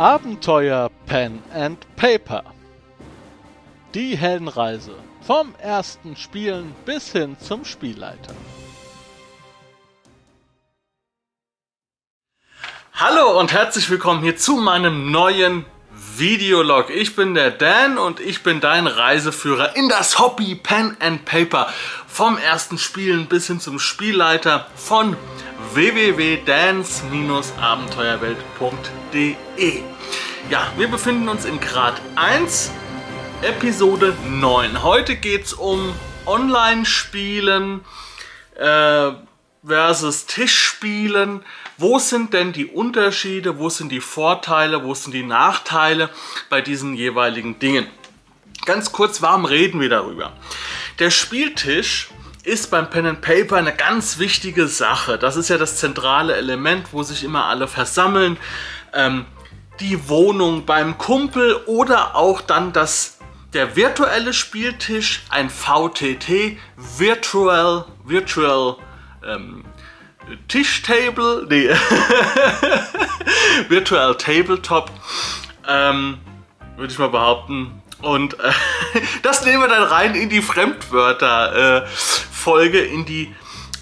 Abenteuer Pen and Paper. Die Heldenreise vom ersten Spielen bis hin zum Spielleiter. Hallo und herzlich willkommen hier zu meinem neuen Videolog. Ich bin der Dan und ich bin dein Reiseführer in das Hobby Pen and Paper. Vom ersten Spielen bis hin zum Spielleiter von www.dance-abenteuerwelt.de Ja, wir befinden uns in Grad 1, Episode 9. Heute geht es um Online-Spielen äh, versus Tischspielen. Wo sind denn die Unterschiede, wo sind die Vorteile, wo sind die Nachteile bei diesen jeweiligen Dingen? Ganz kurz, warum reden wir darüber? Der Spieltisch ist beim Pen and Paper eine ganz wichtige Sache. Das ist ja das zentrale Element, wo sich immer alle versammeln. Ähm, die Wohnung beim Kumpel oder auch dann das der virtuelle Spieltisch, ein VTT, Virtual, Virtual ähm, Tischtable, nee, Virtual Tabletop, ähm, würde ich mal behaupten. Und äh, das nehmen wir dann rein in die Fremdwörter-Folge, äh, in die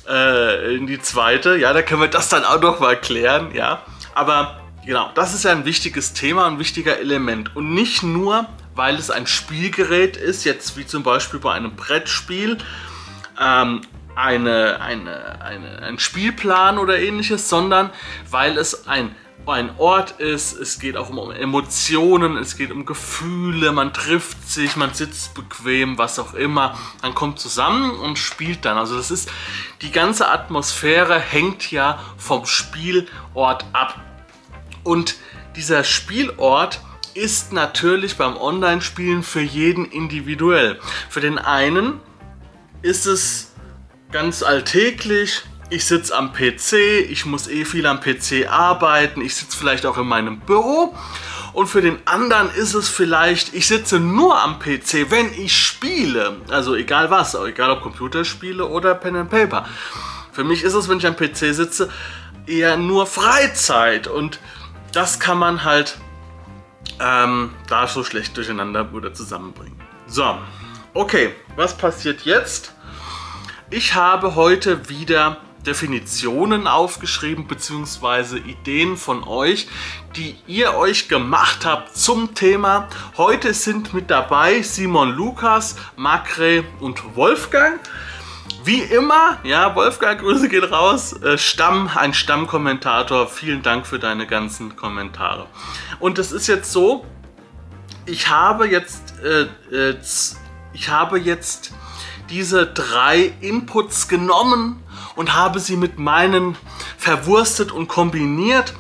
äh, in die zweite. Ja, da können wir das dann auch noch mal klären, ja. Aber genau, das ist ja ein wichtiges Thema, ein wichtiger Element. Und nicht nur, weil es ein Spielgerät ist, jetzt wie zum Beispiel bei einem Brettspiel, ähm, eine, eine, eine, ein Spielplan oder ähnliches, sondern weil es ein, ein Ort ist, es geht auch um Emotionen, es geht um Gefühle, man trifft sich, man sitzt bequem, was auch immer, man kommt zusammen und spielt dann. Also das ist, die ganze Atmosphäre hängt ja vom Spielort ab. Und dieser Spielort ist natürlich beim Online-Spielen für jeden individuell. Für den einen ist es ganz alltäglich. Ich sitze am PC, ich muss eh viel am PC arbeiten, ich sitze vielleicht auch in meinem Büro. Und für den anderen ist es vielleicht, ich sitze nur am PC, wenn ich spiele. Also egal was, egal ob Computerspiele oder Pen and Paper. Für mich ist es, wenn ich am PC sitze, eher nur Freizeit. Und das kann man halt ähm, da so schlecht durcheinander oder zusammenbringen. So, okay, was passiert jetzt? Ich habe heute wieder Definitionen aufgeschrieben bzw. Ideen von euch, die ihr euch gemacht habt zum Thema. Heute sind mit dabei Simon Lukas, Makre und Wolfgang. Wie immer, ja, Wolfgang, Grüße gehen raus. Äh, Stamm, ein Stammkommentator. Vielen Dank für deine ganzen Kommentare. Und es ist jetzt so, ich habe jetzt, äh, äh, ich habe jetzt diese drei Inputs genommen und habe sie mit meinen verwurstet und kombiniert.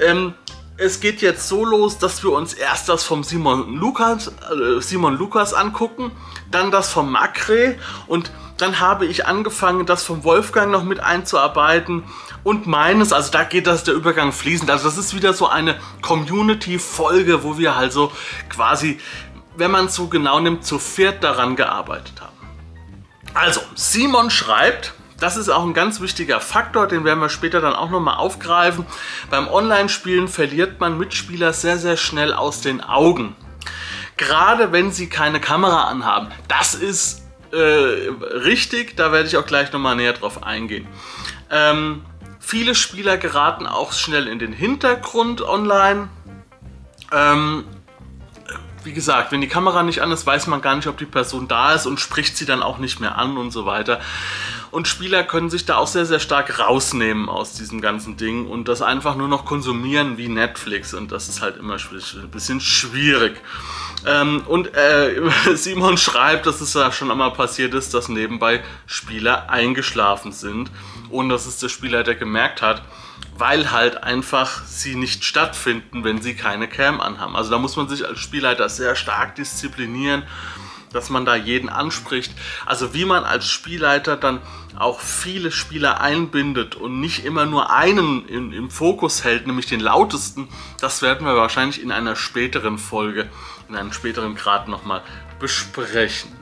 Ähm, es geht jetzt so los, dass wir uns erst das vom Simon Lukas, äh, Simon Lukas angucken, dann das vom Makre und dann habe ich angefangen, das vom Wolfgang noch mit einzuarbeiten und meines, also da geht das der Übergang fließend. Also das ist wieder so eine Community-Folge, wo wir also quasi, wenn man es so genau nimmt, zu viert daran gearbeitet haben. Also, Simon schreibt, das ist auch ein ganz wichtiger Faktor, den werden wir später dann auch nochmal aufgreifen. Beim Online-Spielen verliert man Mitspieler sehr, sehr schnell aus den Augen. Gerade wenn sie keine Kamera anhaben. Das ist äh, richtig, da werde ich auch gleich nochmal näher drauf eingehen. Ähm, viele Spieler geraten auch schnell in den Hintergrund online. Ähm, wie gesagt, wenn die Kamera nicht an ist, weiß man gar nicht, ob die Person da ist und spricht sie dann auch nicht mehr an und so weiter. Und Spieler können sich da auch sehr, sehr stark rausnehmen aus diesem ganzen Ding und das einfach nur noch konsumieren wie Netflix. Und das ist halt immer ein bisschen schwierig. Ähm, und äh, Simon schreibt, dass es ja schon einmal passiert ist, dass nebenbei Spieler eingeschlafen sind, ohne dass es der Spieler, der gemerkt hat weil halt einfach sie nicht stattfinden, wenn sie keine Cam anhaben. Also da muss man sich als Spielleiter sehr stark disziplinieren, dass man da jeden anspricht. Also wie man als Spielleiter dann auch viele Spieler einbindet und nicht immer nur einen in, im Fokus hält, nämlich den lautesten, das werden wir wahrscheinlich in einer späteren Folge, in einem späteren Grad nochmal besprechen.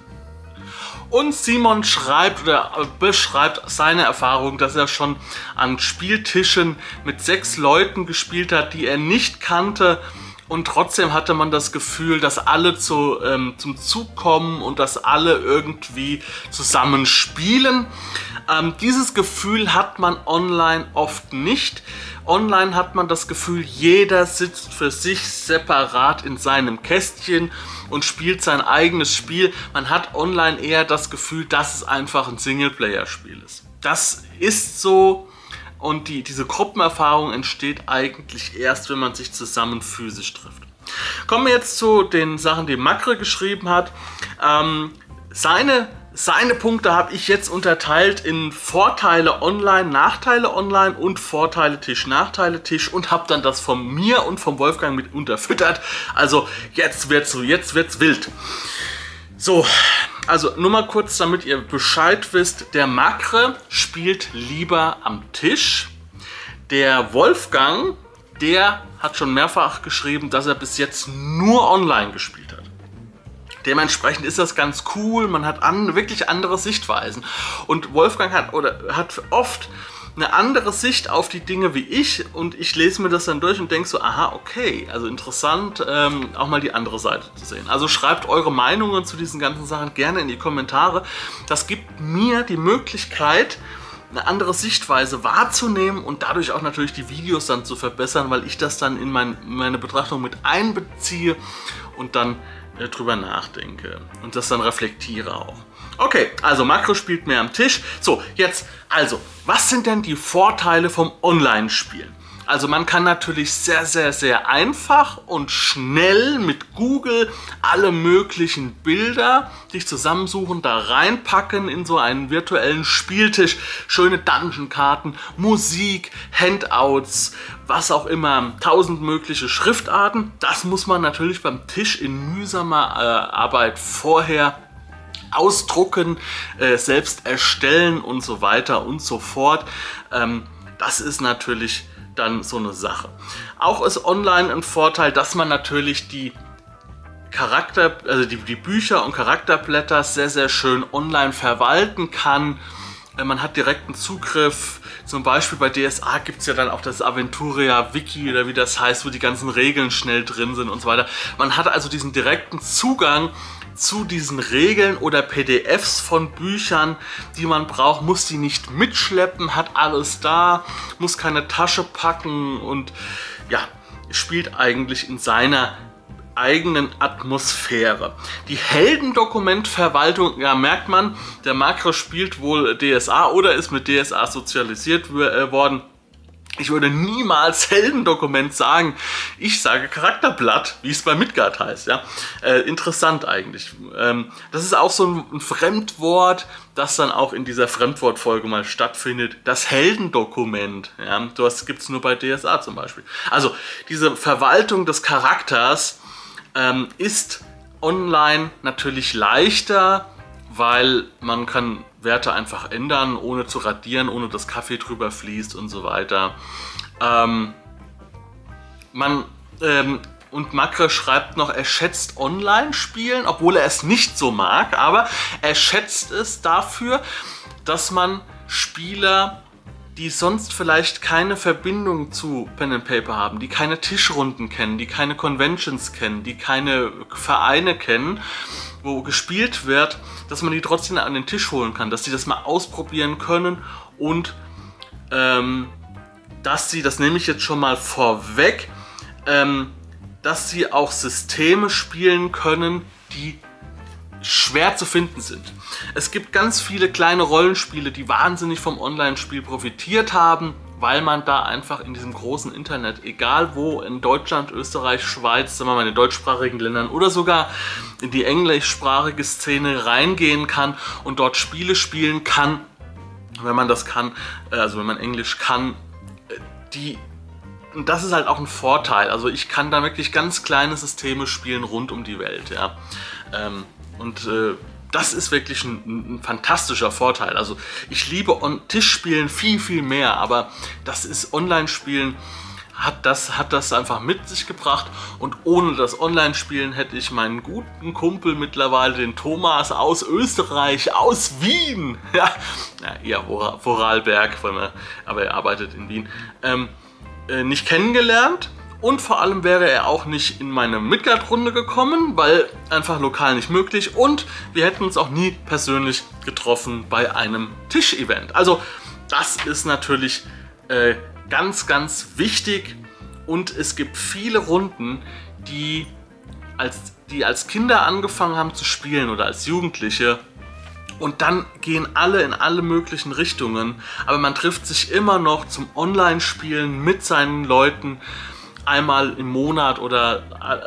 Und Simon schreibt oder beschreibt seine Erfahrung, dass er schon an Spieltischen mit sechs Leuten gespielt hat, die er nicht kannte und trotzdem hatte man das Gefühl, dass alle zu, ähm, zum Zug kommen und dass alle irgendwie zusammen spielen. Ähm, dieses Gefühl hat man online oft nicht. Online hat man das Gefühl, jeder sitzt für sich separat in seinem Kästchen und spielt sein eigenes Spiel. Man hat online eher das Gefühl, dass es einfach ein Singleplayer-Spiel ist. Das ist so und die, diese Gruppenerfahrung entsteht eigentlich erst, wenn man sich zusammen physisch trifft. Kommen wir jetzt zu den Sachen, die Makre geschrieben hat. Ähm, seine seine Punkte habe ich jetzt unterteilt in Vorteile online, Nachteile online und Vorteile Tisch, Nachteile Tisch und habe dann das von mir und vom Wolfgang mit unterfüttert. Also jetzt wird's so, jetzt wird's wild. So, also nur mal kurz, damit ihr Bescheid wisst. Der Makre spielt lieber am Tisch. Der Wolfgang, der hat schon mehrfach geschrieben, dass er bis jetzt nur online gespielt hat. Dementsprechend ist das ganz cool, man hat an, wirklich andere Sichtweisen. Und Wolfgang hat, oder hat oft eine andere Sicht auf die Dinge wie ich und ich lese mir das dann durch und denke so, aha, okay, also interessant, ähm, auch mal die andere Seite zu sehen. Also schreibt eure Meinungen zu diesen ganzen Sachen gerne in die Kommentare. Das gibt mir die Möglichkeit, eine andere Sichtweise wahrzunehmen und dadurch auch natürlich die Videos dann zu verbessern, weil ich das dann in mein, meine Betrachtung mit einbeziehe und dann äh, drüber nachdenke und das dann reflektiere auch. Okay, also Makro spielt mehr am Tisch. So, jetzt, also, was sind denn die Vorteile vom Online-Spielen? Also man kann natürlich sehr, sehr, sehr einfach und schnell mit Google alle möglichen Bilder sich zusammensuchen, da reinpacken in so einen virtuellen Spieltisch. Schöne Dungeon-Karten, Musik, Handouts, was auch immer, tausend mögliche Schriftarten. Das muss man natürlich beim Tisch in mühsamer äh, Arbeit vorher ausdrucken, äh, selbst erstellen und so weiter und so fort. Ähm, das ist natürlich dann so eine Sache. Auch ist online ein Vorteil, dass man natürlich die Charakter, also die, die Bücher und Charakterblätter sehr, sehr schön online verwalten kann. Äh, man hat direkten Zugriff. Zum Beispiel bei DSA gibt es ja dann auch das Aventuria Wiki oder wie das heißt, wo die ganzen Regeln schnell drin sind und so weiter. Man hat also diesen direkten Zugang zu diesen Regeln oder PDFs von Büchern, die man braucht, muss die nicht mitschleppen, hat alles da, muss keine Tasche packen und ja, spielt eigentlich in seiner eigenen Atmosphäre. Die Heldendokumentverwaltung, ja merkt man, der Makro spielt wohl DSA oder ist mit DSA sozialisiert äh, worden. Ich würde niemals Heldendokument sagen. Ich sage Charakterblatt, wie es bei Midgard heißt. Ja? Äh, interessant eigentlich. Ähm, das ist auch so ein, ein, Fremdwort, das dann auch in dieser Fremdwortfolge mal stattfindet. Das Heldendokument. Ja? Das gibt es nur bei DSA zum Beispiel. Also diese Verwaltung des Charakters ähm, ist online natürlich leichter, weil man kann Werte einfach ändern, ohne zu radieren, ohne dass Kaffee drüber fließt und so weiter. Ähm, man ähm, und Makre schreibt noch, er schätzt Online-Spielen, obwohl er es nicht so mag, aber er schätzt es dafür, dass man Spieler, die sonst vielleicht keine Verbindung zu Pen and Paper haben, die keine Tischrunden kennen, die keine Conventions kennen, die keine Vereine kennen, wo gespielt wird, dass man die trotzdem an den Tisch holen kann, dass sie das mal ausprobieren können und ähm, dass sie, das nehme ich jetzt schon mal vorweg, ähm, dass sie auch Systeme spielen können, die schwer zu finden sind. Es gibt ganz viele kleine Rollenspiele, die wahnsinnig vom Online-Spiel profitiert haben, weil man da einfach in diesem großen Internet, egal wo, in Deutschland, Österreich, Schweiz, sagen wir mal in den deutschsprachigen Ländern oder sogar in die englischsprachige Szene reingehen kann und dort Spiele spielen kann, wenn man das kann, äh, also wenn man Englisch kann, äh, die und das ist halt auch ein Vorteil. Also ich kann da wirklich ganz kleine Systeme spielen rund um die Welt, ja. Ähm, und äh, das ist wirklich ein, ein, fantastischer Vorteil. Also ich liebe Tischspielen viel, viel mehr, aber das ist Online-Spielen hat das, hat das einfach mit sich gebracht. Und ohne das Online-Spielen hätte ich meinen guten Kumpel mittlerweile, den Thomas aus Österreich, aus Wien, ja, ja Vorarlberg, aber er arbeitet in Wien, ähm, äh, nicht kennengelernt Und vor allem wäre er auch nicht in meine Midgard-Runde gekommen, weil einfach lokal nicht möglich. Und wir hätten uns auch nie persönlich getroffen bei einem Tischevent. Also das ist natürlich äh, ganz, ganz wichtig. Und es gibt viele Runden, die als, die als Kinder angefangen haben zu spielen oder als Jugendliche und dann gehen alle in alle möglichen Richtungen, aber man trifft sich immer noch zum Online-Spielen mit seinen Leuten einmal im Monat oder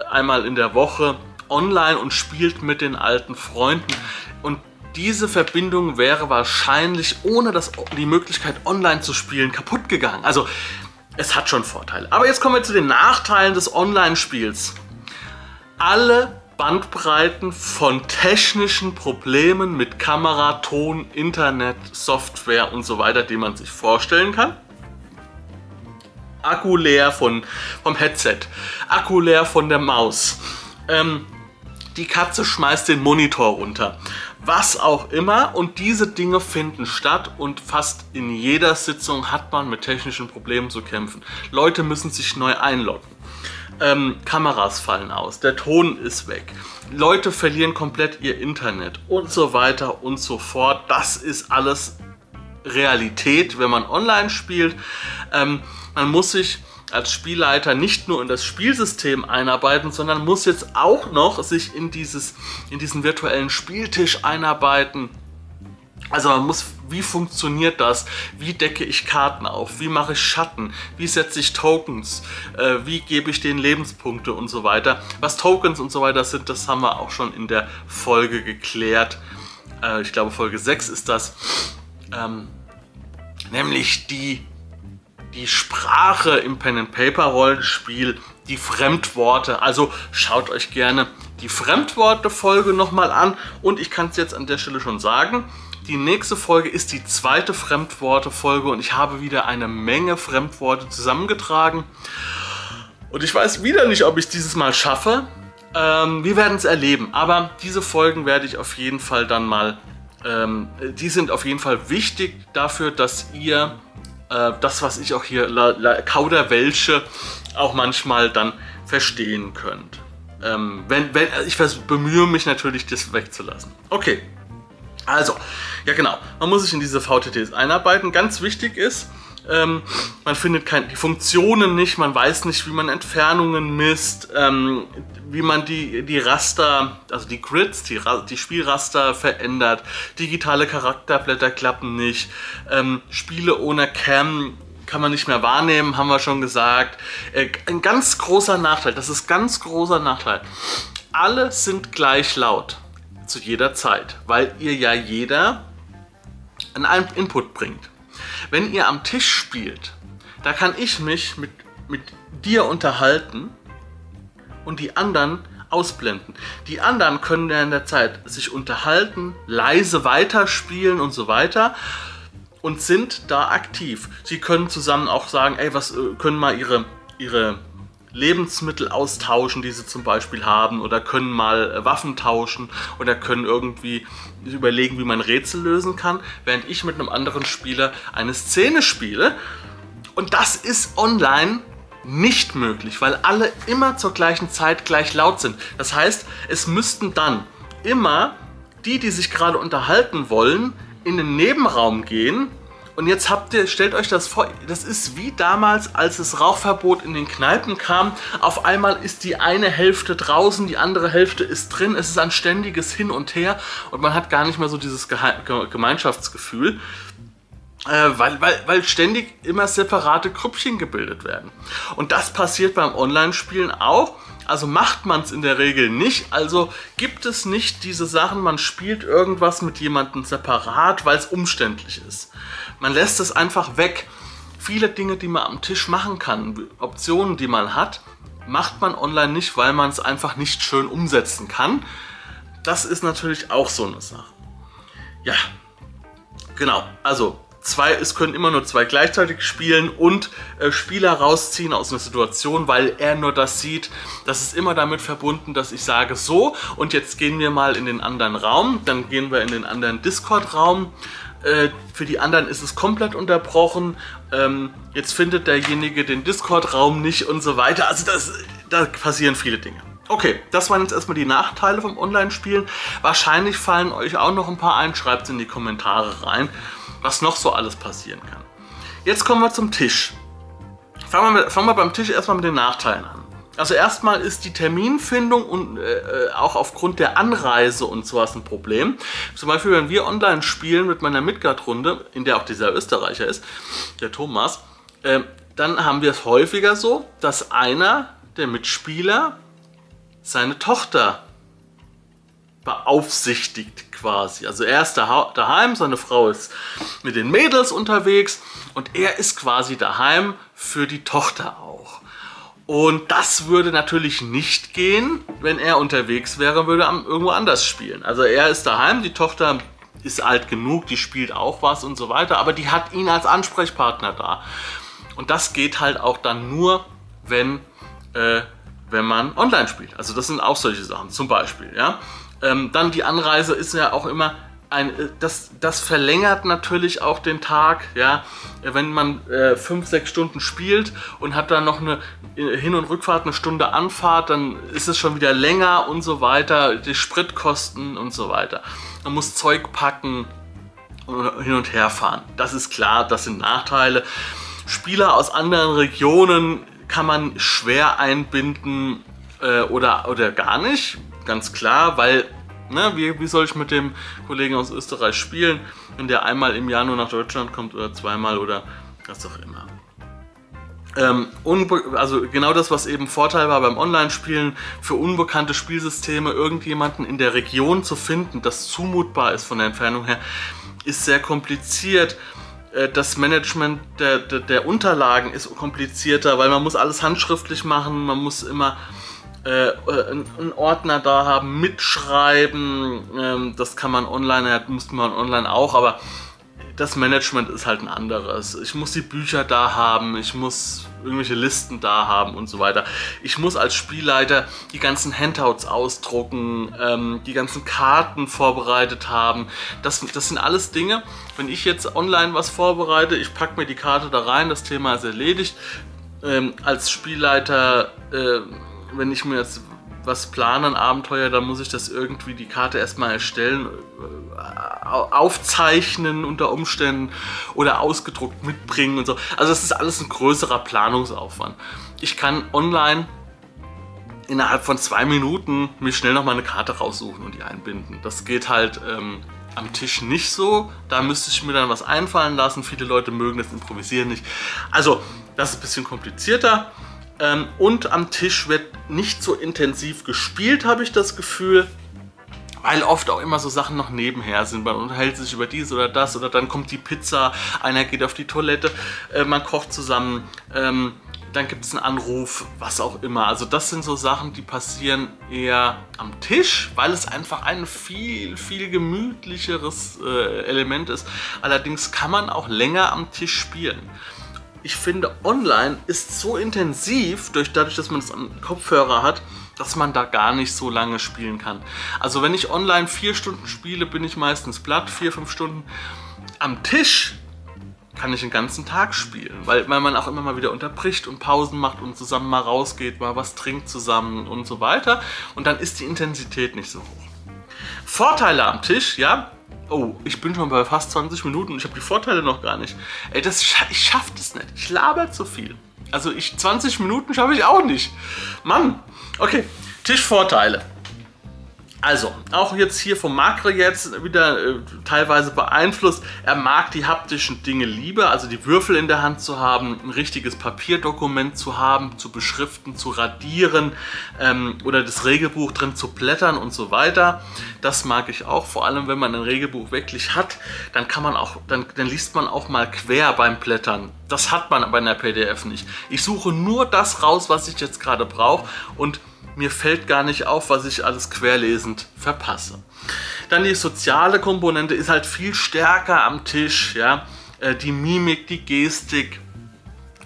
einmal in der Woche online und spielt mit den alten Freunden. Und diese Verbindung wäre wahrscheinlich ohne das, die Möglichkeit online zu spielen kaputt gegangen. Also es hat schon Vorteile. Aber jetzt kommen wir zu den Nachteilen des Online-Spiels. Alle Bandbreiten von technischen Problemen mit Kamera, Ton, Internet, Software und so weiter, die man sich vorstellen kann. Akku leer von, vom Headset, Akku leer von der Maus. Ähm, die Katze schmeißt den Monitor runter. Was auch immer. Und diese Dinge finden statt und fast in jeder Sitzung hat man mit technischen Problemen zu kämpfen. Leute müssen sich neu einloggen ähm, Kameras fallen aus, der Ton ist weg, Leute verlieren komplett ihr Internet und so weiter und so fort. Das ist alles Realität, wenn man online spielt. Ähm, man muss sich als Spielleiter nicht nur in das Spielsystem einarbeiten, sondern muss jetzt auch noch sich in, dieses, in diesen virtuellen Spieltisch einarbeiten also man muss, wie funktioniert das? Wie decke ich Karten auf? Wie mache ich Schatten? Wie setze ich Tokens? Äh, wie gebe ich denen Lebenspunkte und so weiter? Was Tokens und so weiter sind, das haben wir auch schon in der Folge geklärt. Äh, ich glaube Folge 6 ist das. Ähm, nämlich die, die Sprache im Pen-and-Paper-Rollenspiel, die Fremdworte. Also schaut euch gerne die Fremdworte-Folge nochmal an. Und ich kann es jetzt an der Stelle schon sagen, die nächste Folge ist die zweite Fremdworte-Folge und ich habe wieder eine Menge Fremdworte zusammengetragen. Und ich weiß wieder nicht, ob ich es dieses Mal schaffe. Ähm, wir werden es erleben. Aber diese Folgen werde ich auf jeden Fall dann mal. Ähm, die sind auf jeden Fall wichtig dafür, dass ihr äh, das, was ich auch hier la, la, kauderwelsche, auch manchmal dann verstehen könnt. Ähm, wenn, wenn, ich bemühe mich natürlich, das wegzulassen. Okay. Also, ja genau, man muss sich in diese VTTs einarbeiten. Ganz wichtig ist, ähm, man findet kein, die Funktionen nicht, man weiß nicht, wie man Entfernungen misst, ähm, wie man die, die Raster, also die Grids, die, die Spielraster verändert. Digitale Charakterblätter klappen nicht. Ähm, Spiele ohne Cam kann man nicht mehr wahrnehmen, haben wir schon gesagt. Äh, ein ganz großer Nachteil, das ist ganz großer Nachteil. Alle sind gleich laut zu jeder Zeit, weil ihr ja jeder einen Input bringt. Wenn ihr am Tisch spielt, da kann ich mich mit, mit dir unterhalten und die anderen ausblenden. Die anderen können ja in der Zeit sich unterhalten, leise weiterspielen und so weiter und sind da aktiv. Sie können zusammen auch sagen, ey, was äh, können mal ihre, ihre Lebensmittel austauschen, die sie zum Beispiel haben, oder können mal äh, Waffen tauschen oder können irgendwie überlegen, wie man Rätsel lösen kann, während ich mit einem anderen Spieler eine Szene spiele. Und das ist online nicht möglich, weil alle immer zur gleichen Zeit gleich laut sind. Das heißt, es müssten dann immer die, die sich gerade unterhalten wollen, in den Nebenraum gehen und jetzt habt ihr, stellt euch das vor, das ist wie damals, als das Rauchverbot in den Kneipen kam. Auf einmal ist die eine Hälfte draußen, die andere Hälfte ist drin. Es ist ein ständiges Hin und Her und man hat gar nicht mehr so dieses Gemeinschaftsgefühl. Äh, weil, weil, weil ständig immer separate Grüppchen gebildet werden. Und das passiert beim Online-Spielen auch. Also macht man es in der Regel nicht. Also gibt es nicht diese Sachen, man spielt irgendwas mit jemandem separat, weil es umständlich ist. Man lässt es einfach weg. Viele Dinge, die man am Tisch machen kann, Optionen, die man hat, macht man online nicht, weil man es einfach nicht schön umsetzen kann. Das ist natürlich auch so eine Sache. Ja, genau. Also zwei, es können immer nur zwei gleichzeitig spielen und äh, Spieler rausziehen aus einer Situation, weil er nur das sieht. Das ist immer damit verbunden, dass ich sage so und jetzt gehen wir mal in den anderen Raum, dann gehen wir in den anderen Discord-Raum äh, für die anderen ist es komplett unterbrochen. Ähm, jetzt findet derjenige den Discord-Raum nicht und so weiter. Also das, da passieren viele Dinge. Okay, das waren jetzt erstmal die Nachteile vom Online-Spielen. Wahrscheinlich fallen euch auch noch ein paar ein. Schreibt es in die Kommentare rein, was noch so alles passieren kann. Jetzt kommen wir zum Tisch. Fangen wir, fangen wir beim Tisch erstmal mit den Nachteilen an. Also erstmal ist die Terminfindung und äh, äh, auch aufgrund der Anreise und sowas ein Problem. Zum Beispiel, wenn wir online spielen mit meiner Midgard-Runde, in der auch dieser Österreicher ist, der Thomas, äh, dann haben wir es häufiger so, dass einer der Mitspieler seine Tochter beaufsichtigt quasi. Also er ist daheim, seine Frau ist mit den Mädels unterwegs und er ist quasi daheim für die Tochter auch. Und das würde natürlich nicht gehen, wenn er unterwegs wäre, würde irgendwo anders spielen. Also er ist daheim, die Tochter ist alt genug, die spielt auch was und so weiter, aber die hat ihn als Ansprechpartner da. Und das geht halt auch dann nur, wenn, äh, wenn man online spielt. Also das sind auch solche Sachen, zum Beispiel. Ja? Ähm, dann die Anreise ist ja auch immer ein, äh, das, das verlängert natürlich auch den Tag, ja. Wenn man äh, fünf, sechs Stunden spielt und hat dann noch eine äh, Hin- und Rückfahrt, eine Stunde Anfahrt, dann ist es schon wieder länger und so weiter, die Spritkosten und so weiter. Man muss Zeug packen und hin und her fahren. Das ist klar, das sind Nachteile. Spieler aus anderen Regionen kann man schwer einbinden äh, oder, oder gar nicht, ganz klar, weil Ne, wie, wie soll ich mit dem Kollegen aus Österreich spielen, wenn der einmal im Jahr nur nach Deutschland kommt oder zweimal oder was auch immer. Ähm, also genau das, was eben Vorteil war beim Online-Spielen, für unbekannte Spielsysteme irgendjemanden in der Region zu finden, das zumutbar ist von der Entfernung her, ist sehr kompliziert. Äh, das Management der, der, der Unterlagen ist komplizierter, weil man muss alles handschriftlich machen, man muss immer äh, einen Ordner da haben, mitschreiben. Ähm, das kann man online, ja, müsste man online auch, aber das Management ist halt ein anderes. Ich muss die Bücher da haben, ich muss irgendwelche Listen da haben und so weiter. Ich muss als Spielleiter die ganzen Handouts ausdrucken, ähm, die ganzen Karten vorbereitet haben. Das, das sind alles Dinge, wenn ich jetzt online was vorbereite, ich packe mir die Karte da rein, das Thema ist erledigt. Ähm, als Spielleiter äh, wenn ich mir jetzt was plane, ein Abenteuer, dann muss ich das irgendwie die Karte erstmal erstellen, äh, aufzeichnen unter Umständen oder ausgedruckt mitbringen und so. Also das ist alles ein größerer Planungsaufwand. Ich kann online innerhalb von zwei Minuten mir schnell noch mal eine Karte raussuchen und die einbinden. Das geht halt ähm, am Tisch nicht so. Da müsste ich mir dann was einfallen lassen. Viele Leute mögen das Improvisieren nicht. Also das ist ein bisschen komplizierter. Ähm, und am Tisch wird nicht so intensiv gespielt, habe ich das Gefühl. Weil oft auch immer so Sachen noch nebenher sind. Man unterhält sich über dies oder das oder dann kommt die Pizza, einer geht auf die Toilette, äh, man kocht zusammen, ähm, dann gibt es einen Anruf, was auch immer. Also das sind so Sachen, die passieren eher am Tisch, weil es einfach ein viel, viel gemütlicheres äh, Element ist. Allerdings kann man auch länger am Tisch spielen ich finde, online ist so intensiv, durch, dadurch, dass man es am Kopfhörer hat, dass man da gar nicht so lange spielen kann. Also wenn ich online vier Stunden spiele, bin ich meistens platt, vier, fünf Stunden. Am Tisch kann ich den ganzen Tag spielen, weil man auch immer mal wieder unterbricht und Pausen macht und zusammen mal rausgeht, mal was trinkt zusammen und so weiter. Und dann ist die Intensität nicht so hoch. Vorteile am Tisch, ja, Oh, ich bin schon bei fast 20 Minuten und ich habe die Vorteile noch gar nicht. Ey, das, ich schaffe das nicht. Ich laber zu viel. Also ich 20 Minuten schaffe ich auch nicht. Mann. Okay, Tischvorteile. Also, auch jetzt hier vom Makre jetzt wieder äh, teilweise beeinflusst. Er mag die haptischen Dinge lieber, also die Würfel in der Hand zu haben, ein richtiges Papierdokument zu haben, zu beschriften, zu radieren ähm, oder das Regelbuch drin zu blättern und so weiter. Das mag ich auch, vor allem wenn man ein Regelbuch wirklich hat, dann kann man auch, dann, dann liest man auch mal quer beim Blättern. Das hat man aber in der PDF nicht. Ich suche nur das raus, was ich jetzt gerade brauche und mir fällt gar nicht auf, was ich alles querlesend verpasse. Dann die soziale Komponente ist halt viel stärker am Tisch, ja. Äh, die Mimik, die Gestik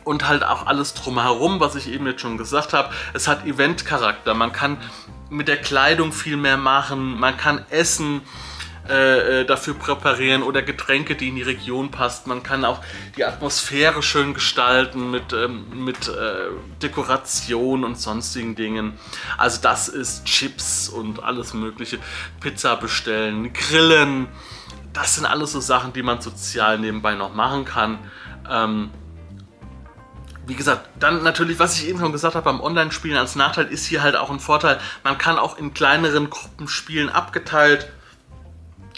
und halt auch alles drumherum, was ich eben jetzt schon gesagt habe. Es hat Eventcharakter. Man kann mit der Kleidung viel mehr machen, man kann essen, äh, äh, dafür präparieren oder Getränke, die in die Region passt. Man kann auch die Atmosphäre schön gestalten mit, ähm, mit äh, Dekoration und sonstigen Dingen. Also das ist Chips und alles mögliche. Pizza bestellen, grillen. Das sind alles so Sachen, die man sozial nebenbei noch machen kann. Ähm, wie gesagt, dann natürlich, was ich eben schon gesagt habe, beim Online-Spielen als Nachteil ist hier halt auch ein Vorteil. Man kann auch in kleineren Gruppen spielen, abgeteilt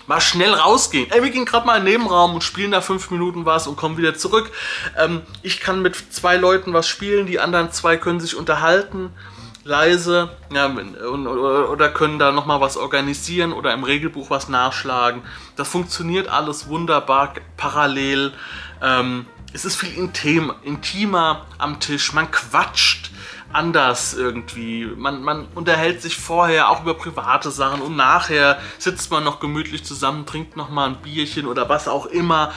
mal schnell rausgehen. Ey, wir gehen gerade mal in den Nebenraum und spielen da fünf Minuten was und kommen wieder zurück. Ähm, ich kann mit zwei Leuten was spielen, die anderen zwei können sich unterhalten, leise, ja, und, oder können da nochmal was organisieren oder im Regelbuch was nachschlagen. Das funktioniert alles wunderbar parallel. Ähm, es ist viel intim, intimer am Tisch, man quatscht anders irgendwie. Man, man unterhält sich vorher auch über private Sachen und nachher sitzt man noch gemütlich zusammen, trinkt noch mal ein Bierchen oder was auch immer.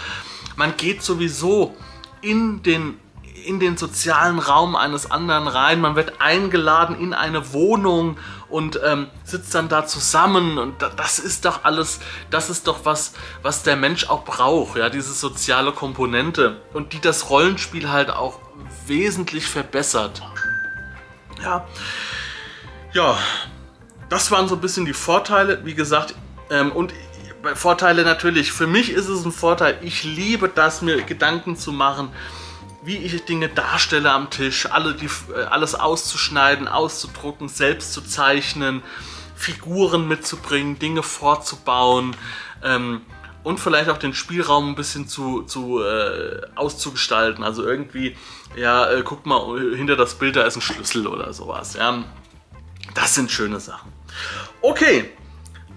Man geht sowieso in den in den sozialen Raum eines anderen rein. Man wird eingeladen in eine Wohnung und ähm, sitzt dann da zusammen. Und das ist doch alles, das ist doch was, was der Mensch auch braucht, ja, diese soziale Komponente und die das Rollenspiel halt auch wesentlich verbessert. Ja. Ja, das waren so ein bisschen die Vorteile. Wie gesagt, ähm, und Vorteile natürlich. Für mich ist es ein Vorteil. Ich liebe das, mir Gedanken zu machen, wie ich Dinge darstelle am Tisch, alle die, äh, alles auszuschneiden, auszudrucken, selbst zu zeichnen, Figuren mitzubringen, Dinge vorzubauen. Ähm, und vielleicht auch den Spielraum ein bisschen zu, zu äh, auszugestalten. Also irgendwie, ja, äh, guck mal, hinter das Bild, da ist ein Schlüssel oder sowas. Ja. Das sind schöne Sachen. Okay,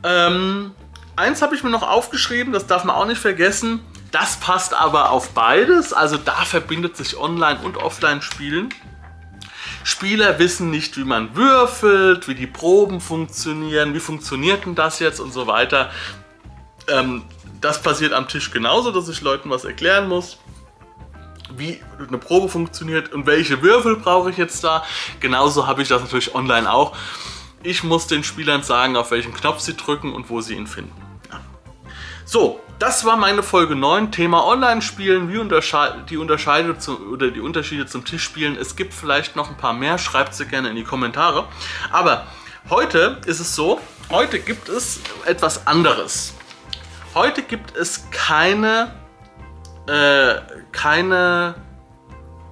ähm, eins habe ich mir noch aufgeschrieben, das darf man auch nicht vergessen. Das passt aber auf beides, also da verbindet sich Online- und Offline-Spielen. Spieler wissen nicht, wie man würfelt, wie die Proben funktionieren, wie funktioniert denn das jetzt und so weiter. Ähm, das passiert am Tisch genauso, dass ich Leuten was erklären muss wie eine Probe funktioniert und welche Würfel brauche ich jetzt da. Genauso habe ich das natürlich online auch. Ich muss den Spielern sagen, auf welchen Knopf sie drücken und wo sie ihn finden. Ja. So, das war meine Folge 9, Thema Online-Spielen, wie untersche die, Unterscheide zum, oder die Unterschiede zum Tischspielen. Es gibt vielleicht noch ein paar mehr, schreibt sie gerne in die Kommentare. Aber heute ist es so, heute gibt es etwas anderes. Heute gibt es keine, äh, keine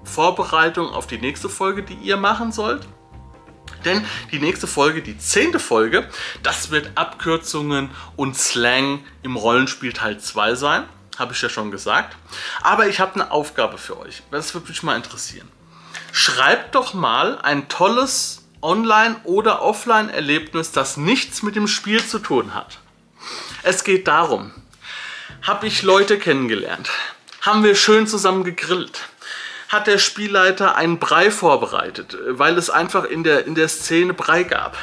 Vorbereitung auf die nächste Folge, die ihr machen sollt. Denn die nächste Folge, die zehnte Folge, das wird Abkürzungen und Slang im Rollenspiel Teil 2 sein. Habe ich ja schon gesagt. Aber ich habe eine Aufgabe für euch. Das würde mich mal interessieren. Schreibt doch mal ein tolles Online- oder Offline-Erlebnis, das nichts mit dem Spiel zu tun hat. Es geht darum, habe ich Leute kennengelernt, haben wir schön zusammen gegrillt, hat der Spielleiter einen Brei vorbereitet, weil es einfach in der, in der Szene Brei gab.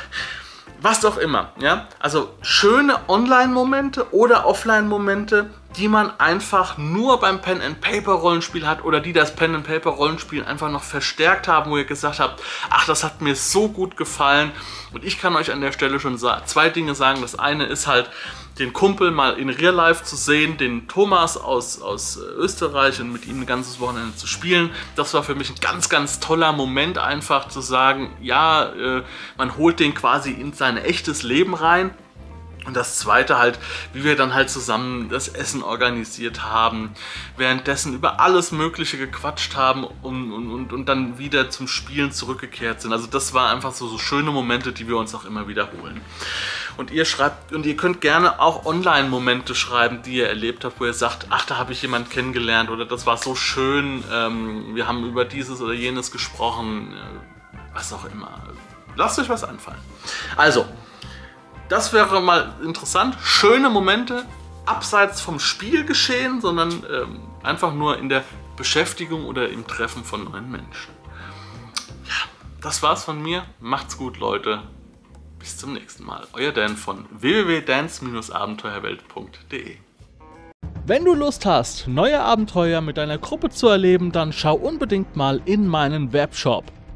Was auch immer, ja. Also schöne Online-Momente oder Offline-Momente, die man einfach nur beim Pen and Paper Rollenspiel hat oder die das Pen and Paper Rollenspiel einfach noch verstärkt haben, wo ihr gesagt habt, ach, das hat mir so gut gefallen. Und ich kann euch an der Stelle schon zwei Dinge sagen. Das eine ist halt, den Kumpel mal in Real Life zu sehen, den Thomas aus, aus äh, Österreich und mit ihm ein ganzes Wochenende zu spielen. Das war für mich ein ganz, ganz toller Moment, einfach zu sagen, ja, äh, man holt den quasi in sein echtes Leben rein. Und das zweite halt, wie wir dann halt zusammen das Essen organisiert haben, währenddessen über alles Mögliche gequatscht haben und, und, und, dann wieder zum Spielen zurückgekehrt sind. Also das war einfach so, so schöne Momente, die wir uns auch immer wiederholen. Und ihr schreibt, und ihr könnt gerne auch Online-Momente schreiben, die ihr erlebt habt, wo ihr sagt, ach, da habe ich jemanden kennengelernt oder das war so schön, ähm, wir haben über dieses oder jenes gesprochen, äh, was auch immer. Lasst euch was anfallen. Also, das wäre mal interessant. Schöne Momente, abseits vom Spielgeschehen, sondern ähm, einfach nur in der Beschäftigung oder im Treffen von neuen Menschen. Ja, das war's von mir. Macht's gut, Leute. Bis zum nächsten Mal. Euer Dan von www.dance-abenteuerwelt.de Wenn du Lust hast, neue Abenteuer mit deiner Gruppe zu erleben, dann schau unbedingt mal in meinen Webshop